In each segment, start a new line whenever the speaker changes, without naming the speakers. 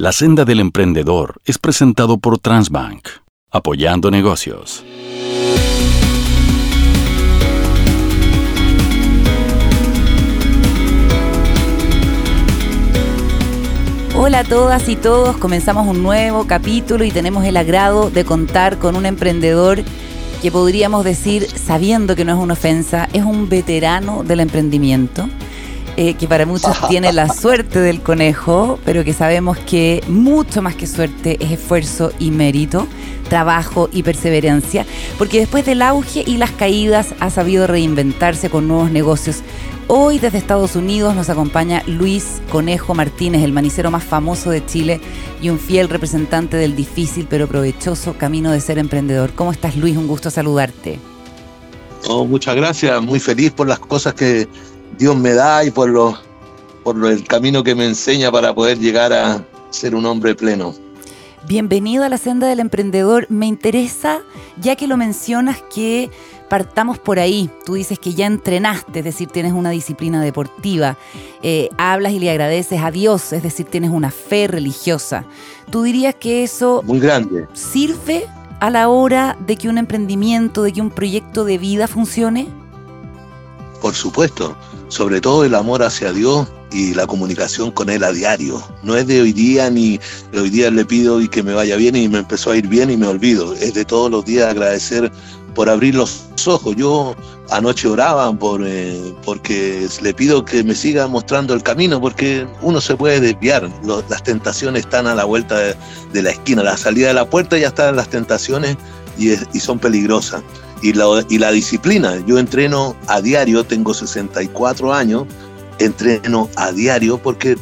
La senda del emprendedor es presentado por Transbank, apoyando negocios.
Hola a todas y todos, comenzamos un nuevo capítulo y tenemos el agrado de contar con un emprendedor que podríamos decir, sabiendo que no es una ofensa, es un veterano del emprendimiento eh, que para muchos tiene la suerte del conejo, pero que sabemos que mucho más que suerte es esfuerzo y mérito, trabajo y perseverancia, porque después del auge y las caídas ha sabido reinventarse con nuevos negocios. Hoy desde Estados Unidos nos acompaña Luis Conejo Martínez, el manicero más famoso de Chile y un fiel representante del difícil pero provechoso camino de ser emprendedor. ¿Cómo estás Luis? Un gusto saludarte.
Oh, muchas gracias, muy feliz por las cosas que Dios me da y por, lo, por el camino que me enseña para poder llegar a ser un hombre pleno.
Bienvenido a la senda del emprendedor. Me interesa, ya que lo mencionas, que partamos por ahí. Tú dices que ya entrenaste, es decir, tienes una disciplina deportiva. Eh, hablas y le agradeces a Dios, es decir, tienes una fe religiosa. ¿Tú dirías que eso
Muy grande.
sirve a la hora de que un emprendimiento, de que un proyecto de vida funcione?
Por supuesto, sobre todo el amor hacia Dios y la comunicación con Él a diario. No es de hoy día ni de hoy día le pido y que me vaya bien y me empezó a ir bien y me olvido. Es de todos los días agradecer por abrir los ojos. Yo anoche oraba por, eh, porque le pido que me siga mostrando el camino, porque uno se puede desviar. las tentaciones están a la vuelta de, la esquina, la salida de la puerta ya están las tentaciones y, y son peligrosas y la, y la disciplina. Yo entreno a diario, tengo 64 años, entreno a diario porque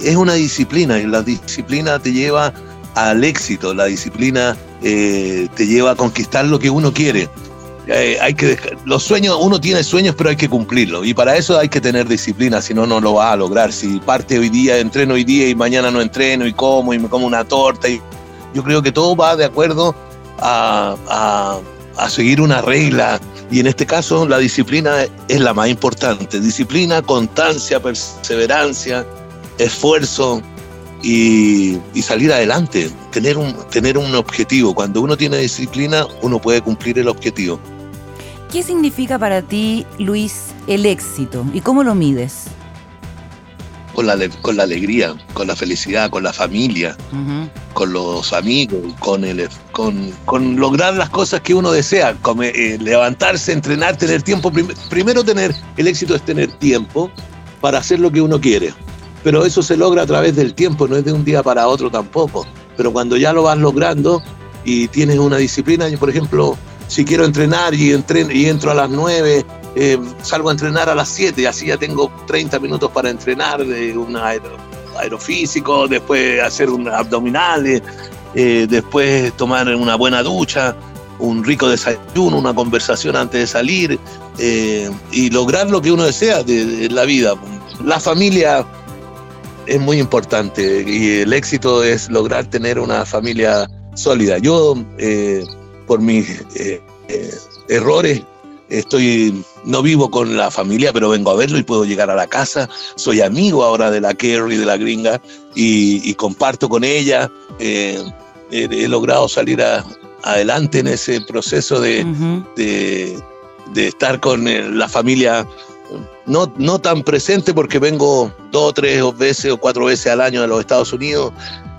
es una disciplina y la disciplina te lleva al éxito, la disciplina eh, te lleva a conquistar lo que uno quiere. Eh, hay que los sueños, uno tiene sueños, pero hay que cumplirlos. Y para eso hay que tener disciplina, si no, no lo va a lograr. Si parte hoy día, entreno hoy día y mañana no entreno y como y me como una torta. Y yo creo que todo va de acuerdo a a seguir una regla. Y en este caso la disciplina es la más importante. Disciplina, constancia, perseverancia, esfuerzo y, salir adelante. Tener un, tener un objetivo. Cuando uno tiene disciplina, uno puede cumplir el objetivo.
¿Qué significa para ti, Luis, el éxito y cómo lo mides?
Con la, con la alegría, con la felicidad, con la familia, con los amigos, con, el, con, con, lograr las cosas que uno desea, eh, levantarse, entrenar, tener tiempo. primero tener, el éxito es tener tiempo para hacer lo que uno quiere. Pero eso se logra a través del tiempo, no es de un día para otro tampoco. Pero cuando ya lo vas logrando y tienes una disciplina, yo por ejemplo, si quiero entrenar y, entreno, y entro a las 9 eh, salgo a entrenar a las 7 y así ya tengo 30 minutos para entrenar de un aerofísico, después hacer un abdominales, eh, después tomar una buena ducha, un rico desayuno, una conversación antes de salir eh, y lograr lo que uno desea de, la vida. La familia es muy importante y el éxito es lograr tener una familia sólida. Yo, por mis errores, estoy no vivo con la familia, pero vengo a verlo y puedo llegar a la casa. Soy amigo ahora de la Kerry, de la gringa, y, comparto con ella. Eh, he, logrado salir adelante en ese proceso de, de, estar con eh, la familia. No, no tan presente porque vengo dos tres veces o cuatro veces al año a los Estados Unidos,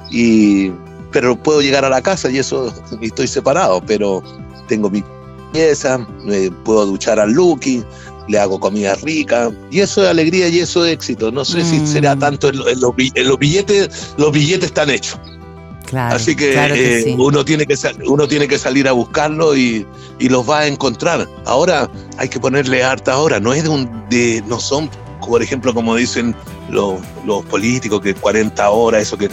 y, pero puedo llegar a la casa y eso estoy separado, pero tengo mi pieza, me puedo duchar al Lucky, le hago comida rica, y eso es alegría y eso es éxito. No sé si será mm. tanto en, los, billetes, los billetes están hechos. Así que, eh, uno, tiene que uno tiene que salir a buscarlo y, los va a encontrar. Ahora hay que ponerle harta hora, no es de un de no son por ejemplo como dicen los, los políticos que 40 horas, eso que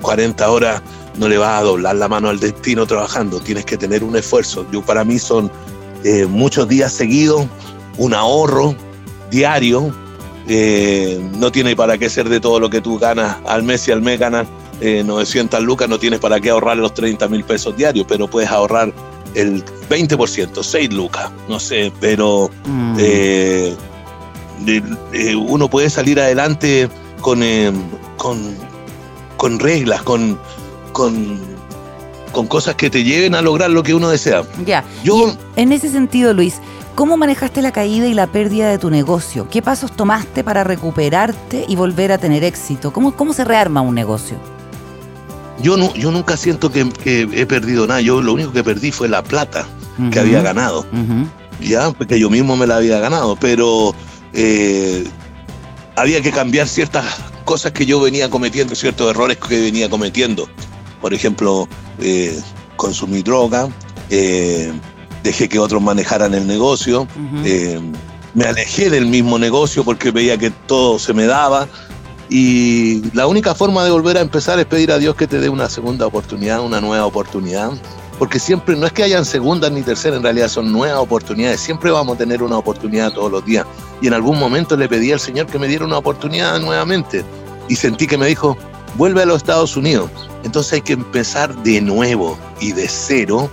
40 horas no le vas a doblar la mano al destino trabajando, tienes que tener un esfuerzo. Yo para mí son eh, muchos días seguidos, un ahorro diario, eh, no tiene para qué ser de todo lo que tú ganas al mes y al mes ganas 900 eh, lucas, no tienes para qué ahorrar los 30 mil pesos diarios, pero puedes ahorrar el 20%, 6 lucas, no sé, pero mm. uno puede salir adelante con, con con reglas, con, con, con cosas que te lleven a lograr lo que uno desea.
Ya. Yo, en ese sentido, Luis, ¿cómo manejaste la caída y la pérdida de tu negocio? ¿Qué pasos tomaste para recuperarte y volver a tener éxito? ¿Cómo, cómo se rearma un negocio?
Yo, no, yo nunca siento que, he perdido nada. Yo lo único que perdí fue la plata que había ganado. Ya, porque yo mismo me la había ganado. Pero eh, había que cambiar ciertas cosas que yo venía cometiendo, ciertos errores que venía cometiendo. Por ejemplo, eh, consumí droga, eh, dejé que otros manejaran el negocio, eh, me alejé del mismo negocio porque veía que todo se me daba. Y la única forma de volver a empezar es pedir a Dios que te dé una segunda oportunidad, una nueva oportunidad. Porque siempre, no es que hayan segundas ni terceras, en realidad son nuevas oportunidades. Siempre vamos a tener una oportunidad todos los días. Y en algún momento le pedí al Señor que me diera una oportunidad nuevamente. Y sentí que me dijo, vuelve a los Estados Unidos. Entonces hay que empezar de nuevo y de cero,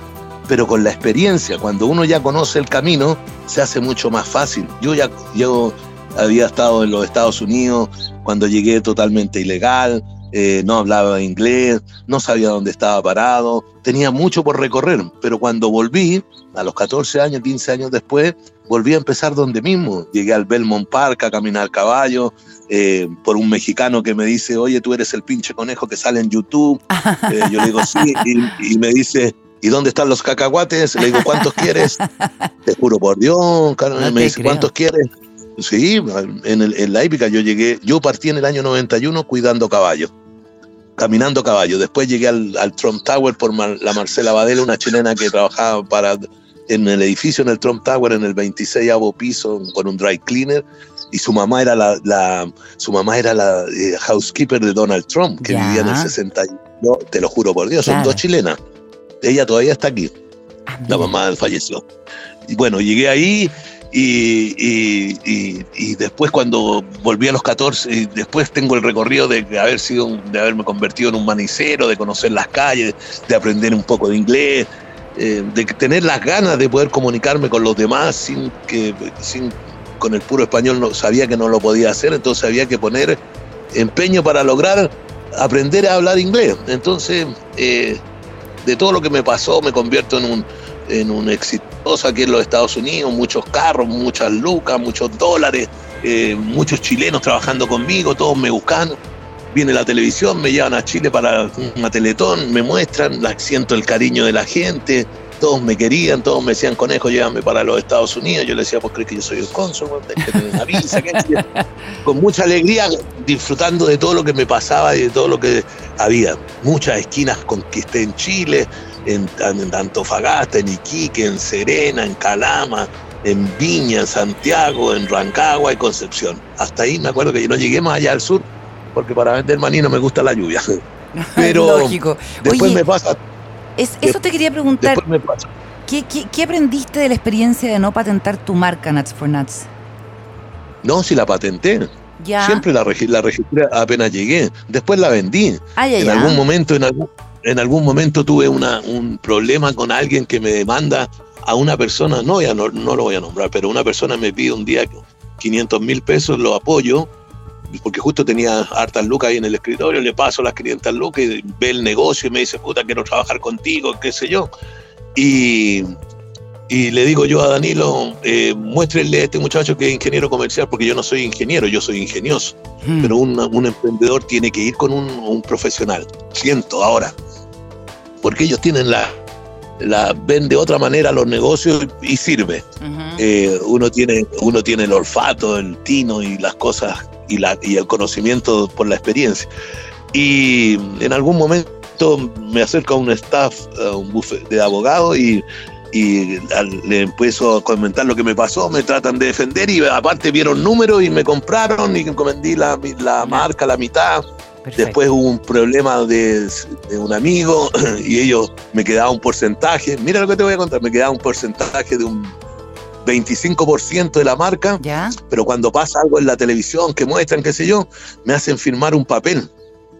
pero con la experiencia. Cuando uno ya conoce el camino, se hace mucho más fácil. Yo ya yo había estado en los Estados Unidos cuando llegué totalmente ilegal, eh, no hablaba inglés, no sabía dónde estaba parado, tenía mucho por recorrer, pero cuando volví, a los 14 años, 15 años después, volví a empezar donde mismo. Llegué al Belmont Park a caminar caballo, eh, por un mexicano que me dice, oye, tú eres el pinche conejo que sale en YouTube. Eh, yo le digo, sí, y, me dice, ¿y dónde están los cacahuates? Le digo, ¿cuántos quieres? Te juro por Dios, me dice, ¿cuántos quieres? Sí, en, el, en la épica yo llegué, yo partí en el año 91 cuidando caballos caminando caballo. Después llegué al, Trump Tower por la Marcela Badela, una chilena que trabajaba para, en el edificio en el Trump Tower, en el 26 piso, con un dry cleaner. Y su mamá era la, su mamá era la eh, housekeeper de Donald Trump, que vivía en el 61. Te lo juro por Dios, son dos chilenas. Ella todavía está aquí. Ah, la mamá falleció. Y bueno, llegué ahí y, y, después cuando volví a los 14, y después tengo el recorrido de haber sido, de haberme convertido en un manicero, de conocer las calles, de aprender un poco de inglés, eh, de tener las ganas de poder comunicarme con los demás sin que, sin, con el puro español no sabía que no lo podía hacer, entonces había que poner empeño para lograr aprender a hablar inglés. Entonces, eh, de todo lo que me pasó, me convierto en un en un exitoso aquí en los Estados Unidos, muchos carros, muchas lucas, muchos dólares, eh, muchos chilenos trabajando conmigo, todos me buscan. Viene la televisión, me llevan a Chile para una teletón, me muestran, siento el cariño de la gente, todos me querían, todos me decían, conejo, llévame para los Estados Unidos. Yo le decía, pues crees que yo soy el cónsul, que una visa, con mucha alegría, disfrutando de todo lo que me pasaba y de todo lo que había. Muchas esquinas conquisté en Chile, en, Antofagasta, en Iquique, en Serena, en Calama, en Viña, en Santiago, en Rancagua y Concepción. Hasta ahí me acuerdo que no llegué más allá al sur, porque para vender maní no me gusta la lluvia. Pero
Lógico.
después me pasa.
eso te quería preguntar. ¿Qué, aprendiste de la experiencia de no patentar tu marca Nuts for Nuts?
No, si la patenté. Siempre la, la registré apenas llegué. Después la vendí. en algún momento, en algún, en algún momento tuve una, un problema con alguien que me demanda a una persona, no, ya no, no lo voy a nombrar, pero una persona me pide un día 500 mil pesos, lo apoyo, porque justo tenía hartas lucas ahí en el escritorio, le paso las 500 lucas y ve el negocio y me dice, puta, quiero trabajar contigo, qué sé yo. Y, y le digo yo a Danilo, eh, muéstrenle a este muchacho que es ingeniero comercial, porque yo no soy ingeniero, yo soy ingenioso. Hmm. Pero un, un, emprendedor tiene que ir con un, un profesional. Siento ahora, porque ellos tienen la, la ven de otra manera los negocios y sirve. Eh, uno, tiene, uno tiene el olfato, el tino y las cosas y, la, y el conocimiento por la experiencia. Y en algún momento me acerco a un staff, a un buffet de abogados y, y le empiezo a comentar lo que me pasó, me tratan de defender y aparte vieron números y me compraron y encomendí la, la marca, la mitad. Después hubo un problema de, un amigo y ellos me quedaba un porcentaje. Mira lo que te voy a contar, me quedaba un porcentaje de un 25% de la marca, pero cuando pasa algo en la televisión que muestran, qué sé yo, me hacen firmar un papel.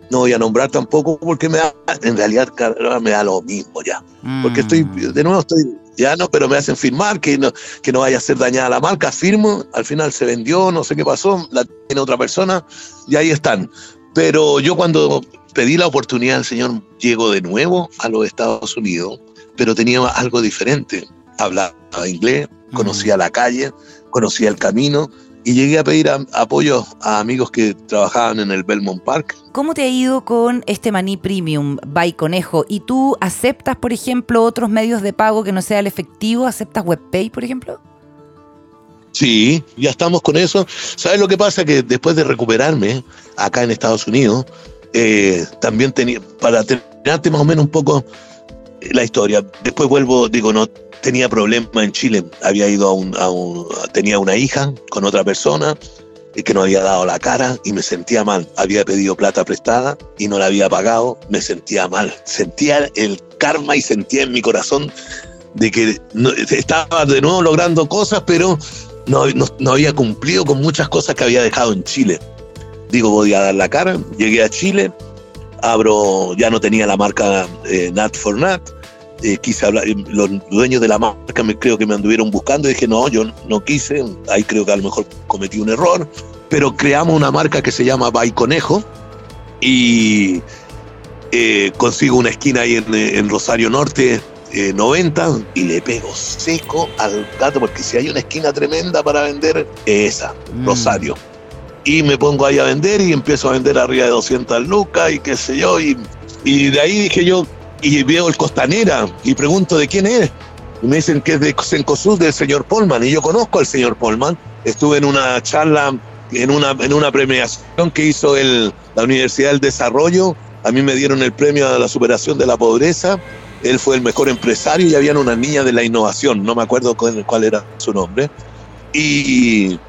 No voy a nombrar tampoco porque me da, en realidad me da lo mismo ya. Porque estoy, mm. de nuevo estoy, ya no, pero me hacen firmar que no, que no vaya a ser dañada la marca, firmo, al final se vendió, no sé qué pasó, la tiene otra persona y ahí están Pero yo cuando pedí la oportunidad al Señor, llego de nuevo a los Estados Unidos, pero tenía algo diferente. Hablaba inglés, conocía la calle, conocía el camino y llegué a pedir apoyo a amigos que trabajaban en el Belmont Park.
¿Cómo te ha ido con este Maní Premium by Conejo? ¿Y tú aceptas, por ejemplo, otros medios de pago que no sea el efectivo? ¿Aceptas WebPay, por ejemplo?
Sí, ya estamos con eso. ¿Sabes lo que pasa? Que después de recuperarme acá en Estados Unidos, eh, también tenía, para terminarte más o menos un poco la historia, después vuelvo, digo, no, tenía problemas en Chile. Había ido a un, tenía una hija con otra persona y que no había dado la cara y me sentía mal. Había pedido plata prestada y no la había pagado. Me sentía mal. Sentía el karma y sentía en mi corazón de que estaba de nuevo logrando cosas, pero no, no, había cumplido con muchas cosas que había dejado en Chile. Digo, voy a dar la cara. Llegué a Chile, abro, ya no tenía la marca eh, Nat for Nat eh, quise hablar, eh, los dueños de la marca me creo que me anduvieron buscando y dije, no, yo no quise, ahí creo que a lo mejor cometí un error, pero creamos una marca que se llama By Conejo y eh, consigo una esquina ahí en, Rosario Norte 90 y le pego seco al gato porque si hay una esquina tremenda para vender, esa, mm. Rosario. Y me pongo ahí a vender y empiezo a vender arriba de 200 lucas y qué sé yo. Y, y de ahí dije yo, y veo el Costanera y pregunto de quién es. Y me dicen que es de Sencosud del señor Polman. Y yo conozco al señor Polman. Estuve en una charla, en una, en una premiación que hizo el, la Universidad del Desarrollo. A mí me dieron el premio a la superación de la pobreza. Él fue el mejor empresario y había una niña de la innovación. No me acuerdo cuál, cuál era su nombre. Y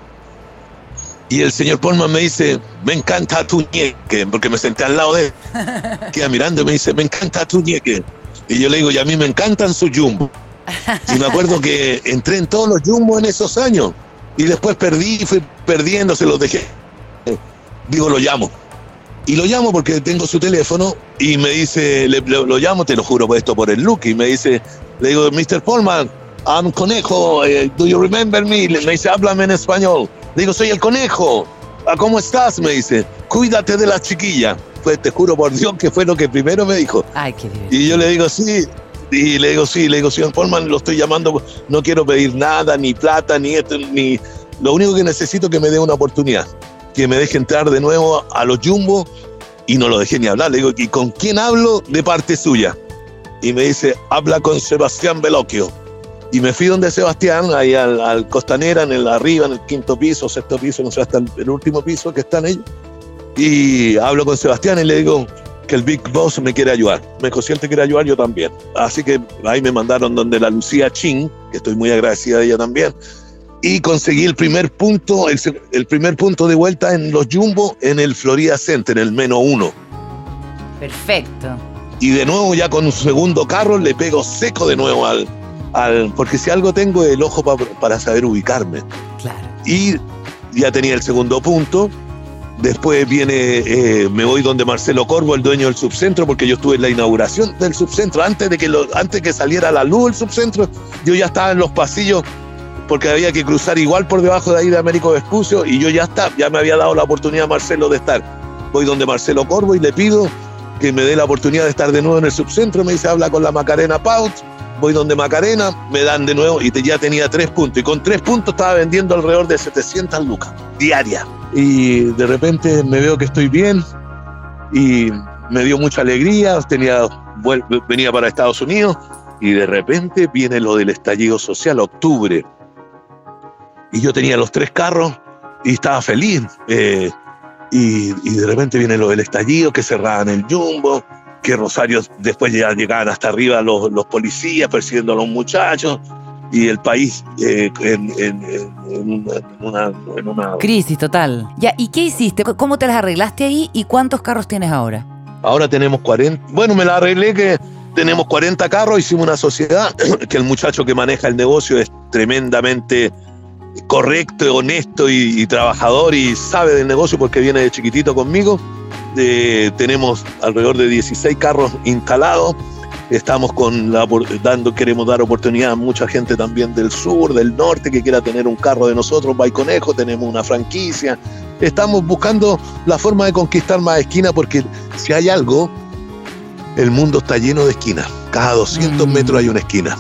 y el señor Polman me dice, me encanta tu ñeque, porque me senté al lado de él. Queda mirando y me dice, me encanta tu ñeque. Y yo le digo, y a mí me encantan sus jumbo. Y me acuerdo que entré en todos los jumbo en esos años. Y después perdí, fui perdiendo, se los dejé. Digo, lo llamo. Y lo llamo porque tengo su teléfono y me dice, lo llamo, te lo juro por esto, por el look. Y me dice, le digo, Mr. Polman, I'm Conejo, eh, do you remember me? Me dice, háblame en español. Digo, soy el conejo. Ah, ¿Cómo estás? Me dice. Cuídate de la chiquilla. Pues te juro por Dios que fue lo que primero me dijo.
Ay, qué
Y yo le digo, sí. Y le digo, sí, le digo, señor Polman, lo estoy llamando, no quiero pedir nada, ni plata, ni esto, ni... Lo único que necesito es que me dé una oportunidad, que me deje entrar de nuevo a los Jumbo y no lo dejé ni hablar. Le digo, ¿y con quién hablo de parte suya? Y me dice, habla con Sebastián Veloquio. Y me fui donde Sebastián, ahí al, Costanera, en el arriba, en el quinto piso, sexto piso, no sé, hasta el, último piso que están ellos. Y hablo con Sebastián y le digo que el Big Boss me quiere ayudar. Me dijo, si él te quiere ayudar, yo también. Así que ahí me mandaron donde la Lucía Ching, que estoy muy agradecida de ella también. Y conseguí el primer punto, el, el primer punto de vuelta en los Jumbo en el Florida Center, el menos uno.
Perfecto.
Y de nuevo ya con un segundo carro le pego seco de nuevo al, porque si algo tengo es el ojo para saber ubicarme.
Claro.
Y ya tenía el segundo punto. Después viene, eh, me voy donde Marcelo Corvo, el dueño del subcentro, porque yo estuve en la inauguración del subcentro. Antes de que, lo, antes que saliera la luz del subcentro, yo ya estaba en los pasillos porque había que cruzar igual por debajo de ahí de Américo Vespucio y yo ya está, ya me había dado la oportunidad Marcelo de estar. Voy donde Marcelo Corvo y le pido que me dé la oportunidad de estar de nuevo en el subcentro. Me dice, habla con la Macarena Paut voy donde Macarena, me dan de nuevo y ya tenía tres puntos. Y con tres puntos estaba vendiendo alrededor de 700 lucas diaria. Y de repente me veo que estoy bien y me dio mucha alegría. Tenía, venía para Estados Unidos y de repente viene lo del estallido social, octubre. Y yo tenía los tres carros y estaba feliz. Eh, y, y, de repente viene lo del estallido, que cerraban el jumbo, que Rosario después ya llegaban hasta arriba los, los policías persiguiendo a los muchachos y el país eh, en, en, una, en, una,
crisis total. Ya, ¿y qué hiciste? ¿Cómo te las arreglaste ahí y cuántos carros tienes ahora?
Ahora tenemos 40. Bueno, me la arreglé que tenemos 40 carros, hicimos una sociedad, que el muchacho que maneja el negocio es tremendamente correcto, honesto y, y trabajador y sabe del negocio porque viene de chiquitito conmigo tenemos alrededor de 16 carros instalados. Estamos con la, dando, queremos dar oportunidad a mucha gente también del sur, del norte, que quiera tener un carro de nosotros, Conejo, tenemos una franquicia, estamos buscando la forma de conquistar más esquinas porque si hay algo, el mundo está lleno de esquinas. Cada 200 mm. metros hay una esquina.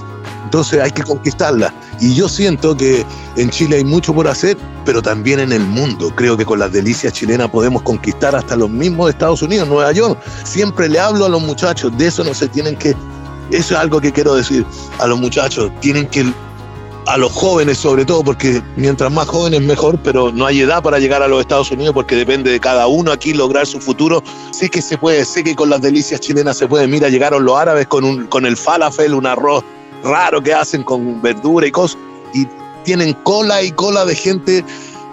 Entonces hay que conquistarla. Y yo siento que en Chile hay mucho por hacer, pero también en el mundo. Creo que con las delicias chilenas podemos conquistar hasta los mismos Estados Unidos, Nueva York. Siempre le hablo a los muchachos, de eso no se tienen que... Eso es algo que quiero decir a los muchachos. Tienen que a los jóvenes sobre todo, porque mientras más jóvenes mejor, pero no hay edad para llegar a los Estados Unidos porque depende de cada uno aquí lograr su futuro. Sé que se puede, sé que con las delicias chilenas se puede. Mira, llegaron los árabes con, un, con el falafel, un arroz raro que hacen con verdura y cosas, y tienen cola y cola de gente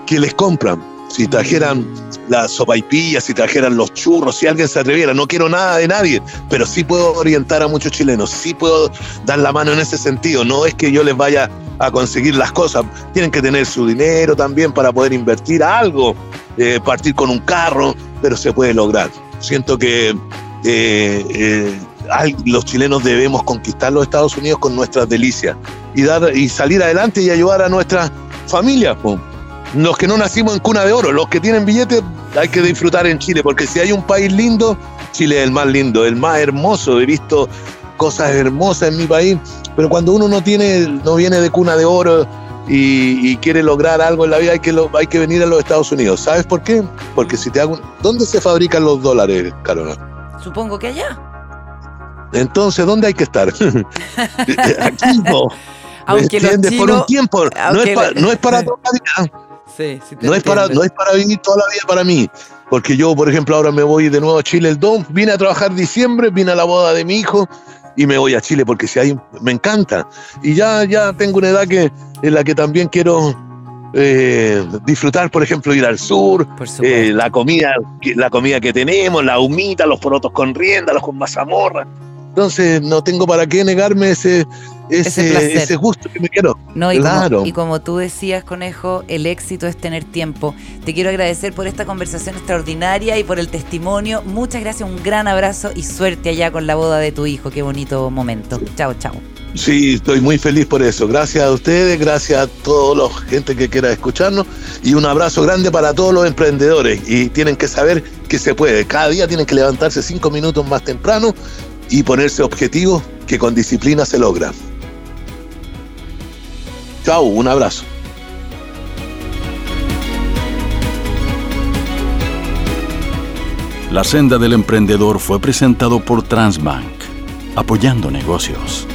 que les compran. Si trajeran las sopaipillas, si trajeran los churros, si alguien se atreviera, no quiero nada de nadie, pero sí puedo orientar a muchos chilenos, sí puedo dar la mano en ese sentido. No es que yo les vaya a conseguir las cosas, tienen que tener su dinero también para poder invertir algo, eh, partir con un carro, pero se puede lograr. Siento que eh, eh, los chilenos debemos conquistar los Estados Unidos con nuestras delicias y, dar, y salir adelante y ayudar a nuestras familias. Los que no nacimos en cuna de oro, los que tienen billetes, hay que disfrutar en Chile, porque si hay un país lindo, Chile es el más lindo, el más hermoso. He visto cosas hermosas en mi país, pero cuando uno no tiene, no viene de cuna de oro y, quiere lograr algo en la vida, hay que, hay que venir a los Estados Unidos. ¿Sabes por qué? Porque si te hago, ¿dónde se fabrican los dólares, Carona?
Supongo que allá.
Entonces, ¿dónde hay que estar? Aquí
no. Aunque
Por un tiempo. No es, para, no es, para toda la vida. Sí, sí no, es para, no es para vivir toda la vida para mí. Porque yo, por ejemplo, ahora me voy de nuevo a Chile el 2. Vine a trabajar diciembre, vine a la boda de mi hijo y me voy a Chile porque si hay, me encanta. Y ya, ya tengo una edad que, en la que también quiero eh, disfrutar, por ejemplo, ir al sur, eh, la comida, la comida que tenemos, la humita, los porotos con rienda, los con mazamorra. Entonces no tengo para qué negarme ese, ese, gusto que me quiero.
No, y, como, y como tú decías, Conejo, el éxito es tener tiempo. Te quiero agradecer por esta conversación extraordinaria y por el testimonio. Muchas gracias, un gran abrazo y suerte allá con la boda de tu hijo. Qué bonito momento. Chao, chao.
Sí, estoy muy feliz por eso. Gracias a ustedes, gracias a toda la gente que quiera escucharnos y un abrazo grande para todos los emprendedores. Y tienen que saber que se puede. Cada día tienen que levantarse cinco minutos más temprano y ponerse objetivos que con disciplina se logra. Chao, un abrazo.
La senda del emprendedor fue presentado por Transbank, apoyando negocios.